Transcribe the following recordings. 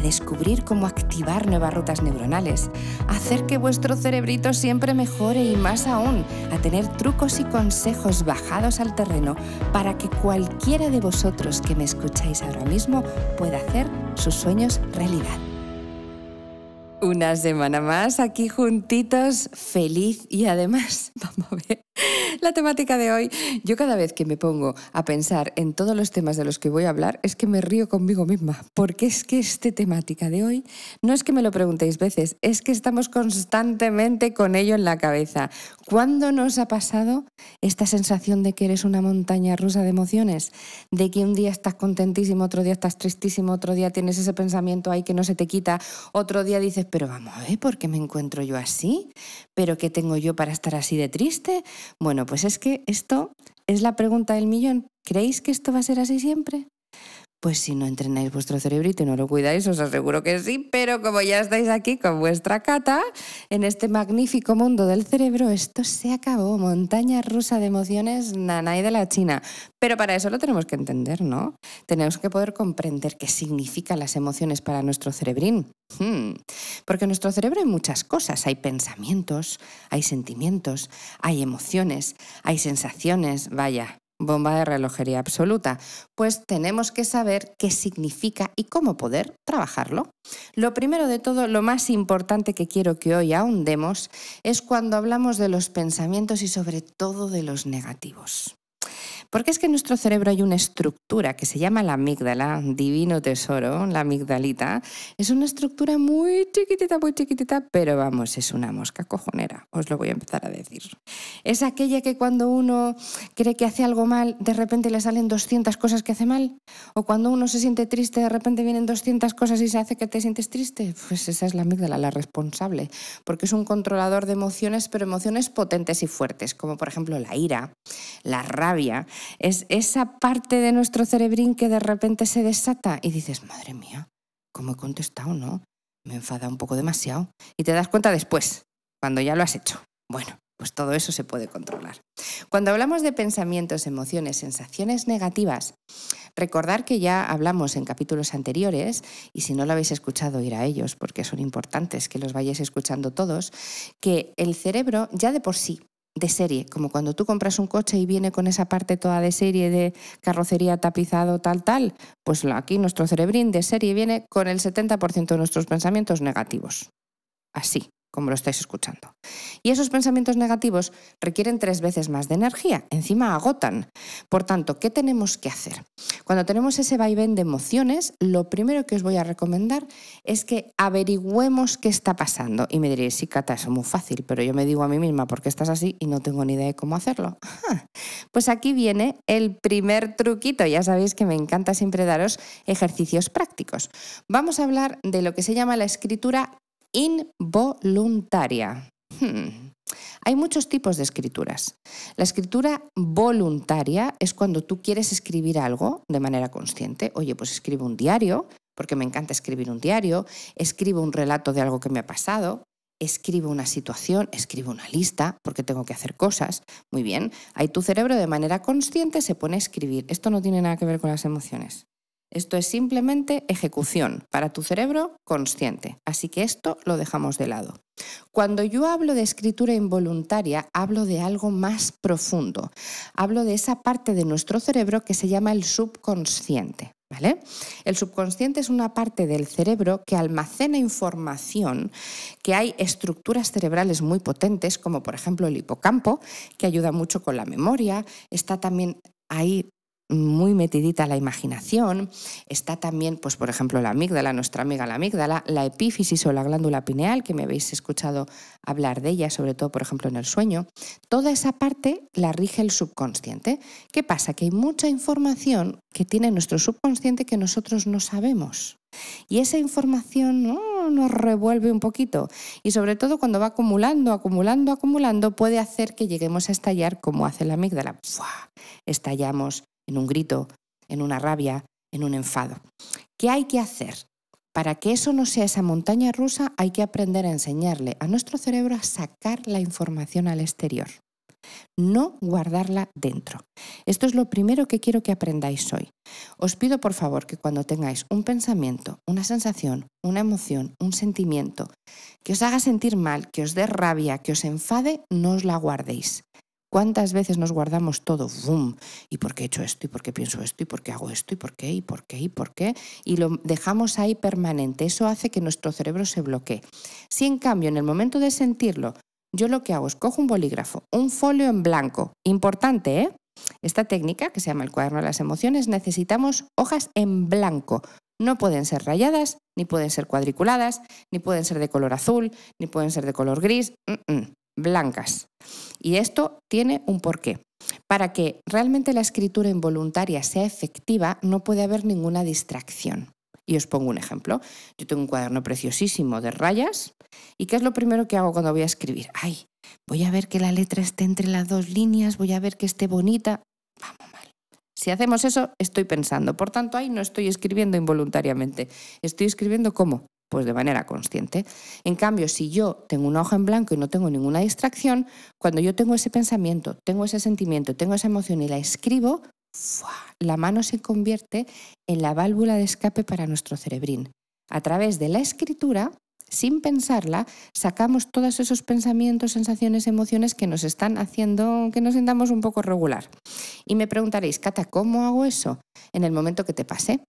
descubrir cómo activar nuevas rutas neuronales, hacer que vuestro cerebrito siempre mejore y más aún, a tener trucos y consejos bajados al terreno para que cualquiera de vosotros que me escucháis ahora mismo pueda hacer sus sueños realidad. Una semana más aquí juntitos, feliz y además, vamos a ver, la temática de hoy, yo cada vez que me pongo a pensar en todos los temas de los que voy a hablar, es que me río conmigo misma, porque es que esta temática de hoy no es que me lo preguntéis veces, es que estamos constantemente con ello en la cabeza. ¿Cuándo nos ha pasado esta sensación de que eres una montaña rusa de emociones? De que un día estás contentísimo, otro día estás tristísimo, otro día tienes ese pensamiento ahí que no se te quita, otro día dices, pero vamos a ver, ¿por qué me encuentro yo así? ¿Pero qué tengo yo para estar así de triste? Bueno, pues es que esto es la pregunta del millón. ¿Creéis que esto va a ser así siempre? Pues si no entrenáis vuestro cerebrito y no lo cuidáis, os aseguro que sí, pero como ya estáis aquí con vuestra cata, en este magnífico mundo del cerebro, esto se acabó. Montaña rusa de emociones, nanay de la China. Pero para eso lo tenemos que entender, ¿no? Tenemos que poder comprender qué significan las emociones para nuestro cerebrín. Hmm. Porque en nuestro cerebro hay muchas cosas. Hay pensamientos, hay sentimientos, hay emociones, hay sensaciones, vaya, bomba de relojería absoluta, pues tenemos que saber qué significa y cómo poder trabajarlo. Lo primero de todo, lo más importante que quiero que hoy ahondemos es cuando hablamos de los pensamientos y sobre todo de los negativos. Porque es que en nuestro cerebro hay una estructura que se llama la amígdala, divino tesoro, la amigdalita. Es una estructura muy chiquitita, muy chiquitita, pero vamos, es una mosca cojonera, os lo voy a empezar a decir. Es aquella que cuando uno cree que hace algo mal, de repente le salen 200 cosas que hace mal. O cuando uno se siente triste, de repente vienen 200 cosas y se hace que te sientes triste. Pues esa es la amígdala, la responsable. Porque es un controlador de emociones, pero emociones potentes y fuertes, como por ejemplo la ira, la rabia, es esa parte de nuestro cerebrín que de repente se desata y dices, madre mía, ¿cómo he contestado, no? Me enfada un poco demasiado. Y te das cuenta después, cuando ya lo has hecho. Bueno, pues todo eso se puede controlar. Cuando hablamos de pensamientos, emociones, sensaciones negativas, recordar que ya hablamos en capítulos anteriores, y si no lo habéis escuchado, ir a ellos, porque son importantes que los vayáis escuchando todos, que el cerebro ya de por sí de serie, como cuando tú compras un coche y viene con esa parte toda de serie de carrocería tapizado tal tal, pues aquí nuestro cerebrín de serie viene con el 70% de nuestros pensamientos negativos. Así como lo estáis escuchando. Y esos pensamientos negativos requieren tres veces más de energía, encima agotan. Por tanto, ¿qué tenemos que hacer? Cuando tenemos ese vaivén de emociones, lo primero que os voy a recomendar es que averigüemos qué está pasando. Y me diréis, sí, Cata, eso es muy fácil, pero yo me digo a mí misma, ¿por qué estás así? Y no tengo ni idea de cómo hacerlo. Pues aquí viene el primer truquito. Ya sabéis que me encanta siempre daros ejercicios prácticos. Vamos a hablar de lo que se llama la escritura involuntaria. Hmm. Hay muchos tipos de escrituras. La escritura voluntaria es cuando tú quieres escribir algo de manera consciente. Oye, pues escribo un diario, porque me encanta escribir un diario, escribo un relato de algo que me ha pasado, escribo una situación, escribo una lista, porque tengo que hacer cosas. Muy bien, ahí tu cerebro de manera consciente se pone a escribir. Esto no tiene nada que ver con las emociones. Esto es simplemente ejecución para tu cerebro consciente. Así que esto lo dejamos de lado. Cuando yo hablo de escritura involuntaria, hablo de algo más profundo. Hablo de esa parte de nuestro cerebro que se llama el subconsciente. ¿Vale? El subconsciente es una parte del cerebro que almacena información, que hay estructuras cerebrales muy potentes, como por ejemplo el hipocampo, que ayuda mucho con la memoria, está también ahí muy metidita la imaginación. Está también, pues, por ejemplo, la amígdala, nuestra amiga la amígdala, la epífisis o la glándula pineal, que me habéis escuchado hablar de ella, sobre todo, por ejemplo, en el sueño. Toda esa parte la rige el subconsciente. ¿Qué pasa? Que hay mucha información que tiene nuestro subconsciente que nosotros no sabemos. Y esa información nos revuelve un poquito. Y sobre todo cuando va acumulando, acumulando, acumulando, puede hacer que lleguemos a estallar como hace la amígdala. Estallamos en un grito, en una rabia, en un enfado. ¿Qué hay que hacer? Para que eso no sea esa montaña rusa, hay que aprender a enseñarle a nuestro cerebro a sacar la información al exterior, no guardarla dentro. Esto es lo primero que quiero que aprendáis hoy. Os pido por favor que cuando tengáis un pensamiento, una sensación, una emoción, un sentimiento que os haga sentir mal, que os dé rabia, que os enfade, no os la guardéis. ¿Cuántas veces nos guardamos todo? ¡Bum! ¿Y por qué he hecho esto? ¿Y por qué pienso esto? ¿Y por qué hago esto? ¿Y por qué? ¿Y por qué? ¿Y por qué? Y lo dejamos ahí permanente. Eso hace que nuestro cerebro se bloquee. Si en cambio en el momento de sentirlo, yo lo que hago es cojo un bolígrafo, un folio en blanco. Importante, ¿eh? Esta técnica, que se llama el cuaderno de las emociones, necesitamos hojas en blanco. No pueden ser rayadas, ni pueden ser cuadriculadas, ni pueden ser de color azul, ni pueden ser de color gris blancas. Y esto tiene un porqué. Para que realmente la escritura involuntaria sea efectiva, no puede haber ninguna distracción. Y os pongo un ejemplo. Yo tengo un cuaderno preciosísimo de rayas. ¿Y qué es lo primero que hago cuando voy a escribir? Ay, voy a ver que la letra esté entre las dos líneas, voy a ver que esté bonita. Vamos mal. Si hacemos eso, estoy pensando. Por tanto, ahí no estoy escribiendo involuntariamente. Estoy escribiendo cómo? Pues de manera consciente. En cambio, si yo tengo una hoja en blanco y no tengo ninguna distracción, cuando yo tengo ese pensamiento, tengo ese sentimiento, tengo esa emoción y la escribo, la mano se convierte en la válvula de escape para nuestro cerebrín. A través de la escritura, sin pensarla, sacamos todos esos pensamientos, sensaciones, emociones que nos están haciendo que nos sintamos un poco regular. Y me preguntaréis, Cata, ¿cómo hago eso? En el momento que te pase.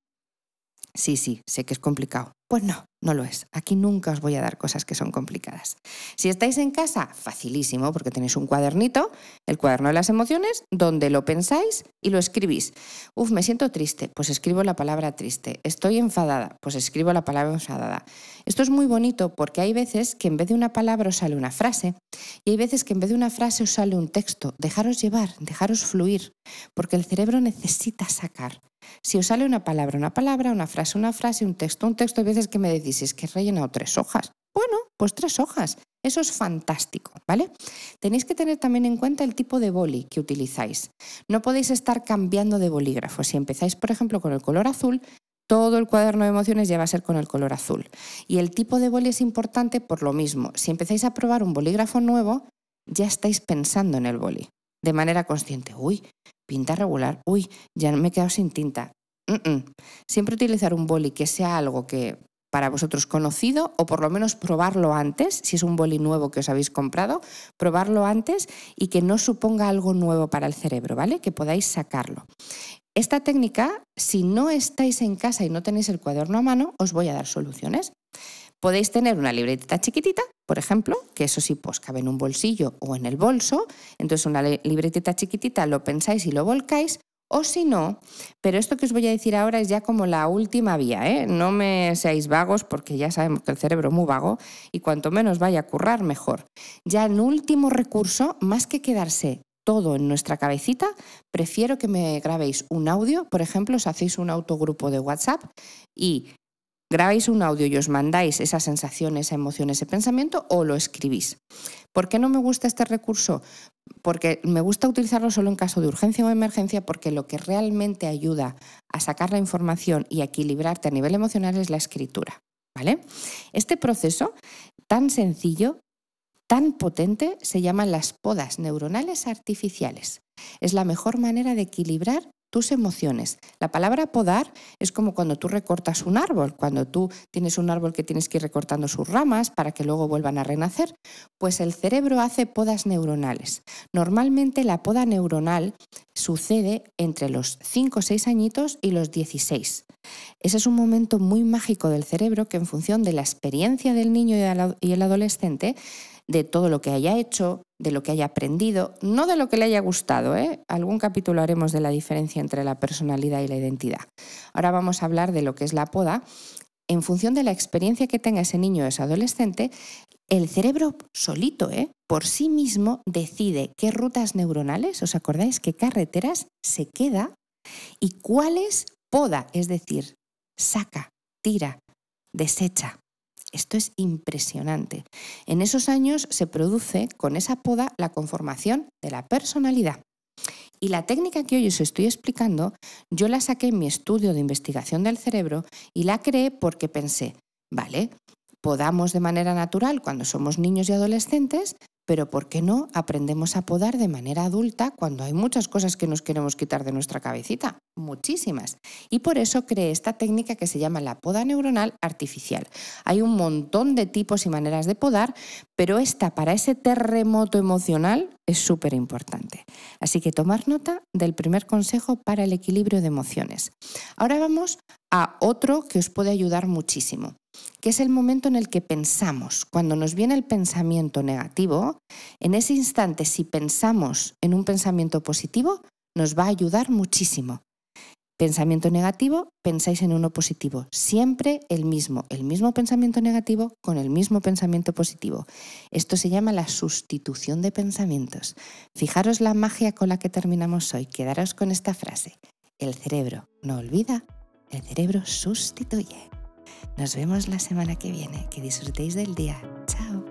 Sí, sí, sé que es complicado. Pues no, no lo es. Aquí nunca os voy a dar cosas que son complicadas. Si estáis en casa, facilísimo, porque tenéis un cuadernito, el cuaderno de las emociones, donde lo pensáis y lo escribís. Uf, me siento triste, pues escribo la palabra triste. Estoy enfadada, pues escribo la palabra enfadada. Esto es muy bonito porque hay veces que en vez de una palabra os sale una frase y hay veces que en vez de una frase os sale un texto. Dejaros llevar, dejaros fluir, porque el cerebro necesita sacar. Si os sale una palabra, una palabra, una frase, una frase, un texto, un texto, hay veces que me decís, es que he rellenado tres hojas. Bueno, pues tres hojas. Eso es fantástico, ¿vale? Tenéis que tener también en cuenta el tipo de boli que utilizáis. No podéis estar cambiando de bolígrafo. Si empezáis, por ejemplo, con el color azul, todo el cuaderno de emociones ya va a ser con el color azul. Y el tipo de boli es importante por lo mismo. Si empezáis a probar un bolígrafo nuevo, ya estáis pensando en el boli de manera consciente. Uy, pinta regular. Uy, ya me he quedado sin tinta. Siempre utilizar un boli que sea algo que para vosotros conocido o por lo menos probarlo antes, si es un boli nuevo que os habéis comprado, probarlo antes y que no suponga algo nuevo para el cerebro, ¿vale? Que podáis sacarlo. Esta técnica, si no estáis en casa y no tenéis el cuaderno a mano, os voy a dar soluciones. Podéis tener una libretita chiquitita, por ejemplo, que eso sí, pues cabe en un bolsillo o en el bolso. Entonces una libretita chiquitita lo pensáis y lo volcáis. O si no, pero esto que os voy a decir ahora es ya como la última vía, ¿eh? No me seáis vagos porque ya sabemos que el cerebro es muy vago y cuanto menos vaya a currar, mejor. Ya en último recurso, más que quedarse todo en nuestra cabecita, prefiero que me grabéis un audio, por ejemplo, os hacéis un autogrupo de WhatsApp y grabáis un audio y os mandáis esa sensación, esa emoción, ese pensamiento o lo escribís. ¿Por qué no me gusta este recurso? Porque me gusta utilizarlo solo en caso de urgencia o emergencia porque lo que realmente ayuda a sacar la información y a equilibrarte a nivel emocional es la escritura. ¿Vale? Este proceso tan sencillo, tan potente, se llaman las podas neuronales artificiales. Es la mejor manera de equilibrar tus emociones. La palabra podar es como cuando tú recortas un árbol, cuando tú tienes un árbol que tienes que ir recortando sus ramas para que luego vuelvan a renacer, pues el cerebro hace podas neuronales. Normalmente la poda neuronal sucede entre los 5 o 6 añitos y los 16. Ese es un momento muy mágico del cerebro que en función de la experiencia del niño y el adolescente de todo lo que haya hecho, de lo que haya aprendido, no de lo que le haya gustado. ¿eh? Algún capítulo haremos de la diferencia entre la personalidad y la identidad. Ahora vamos a hablar de lo que es la poda. En función de la experiencia que tenga ese niño o ese adolescente, el cerebro solito, ¿eh? por sí mismo, decide qué rutas neuronales, ¿os acordáis qué carreteras se queda y cuáles poda, es decir, saca, tira, desecha. Esto es impresionante. En esos años se produce con esa poda la conformación de la personalidad. Y la técnica que hoy os estoy explicando, yo la saqué en mi estudio de investigación del cerebro y la creé porque pensé, vale, podamos de manera natural cuando somos niños y adolescentes, pero ¿por qué no aprendemos a podar de manera adulta cuando hay muchas cosas que nos queremos quitar de nuestra cabecita? Muchísimas. Y por eso creé esta técnica que se llama la poda neuronal artificial. Hay un montón de tipos y maneras de podar, pero esta para ese terremoto emocional es súper importante. Así que tomar nota del primer consejo para el equilibrio de emociones. Ahora vamos a otro que os puede ayudar muchísimo que es el momento en el que pensamos. Cuando nos viene el pensamiento negativo, en ese instante, si pensamos en un pensamiento positivo, nos va a ayudar muchísimo. Pensamiento negativo, pensáis en uno positivo. Siempre el mismo, el mismo pensamiento negativo con el mismo pensamiento positivo. Esto se llama la sustitución de pensamientos. Fijaros la magia con la que terminamos hoy. Quedaros con esta frase. El cerebro no olvida, el cerebro sustituye. Nos vemos la semana que viene. Que disfrutéis del día. Chao.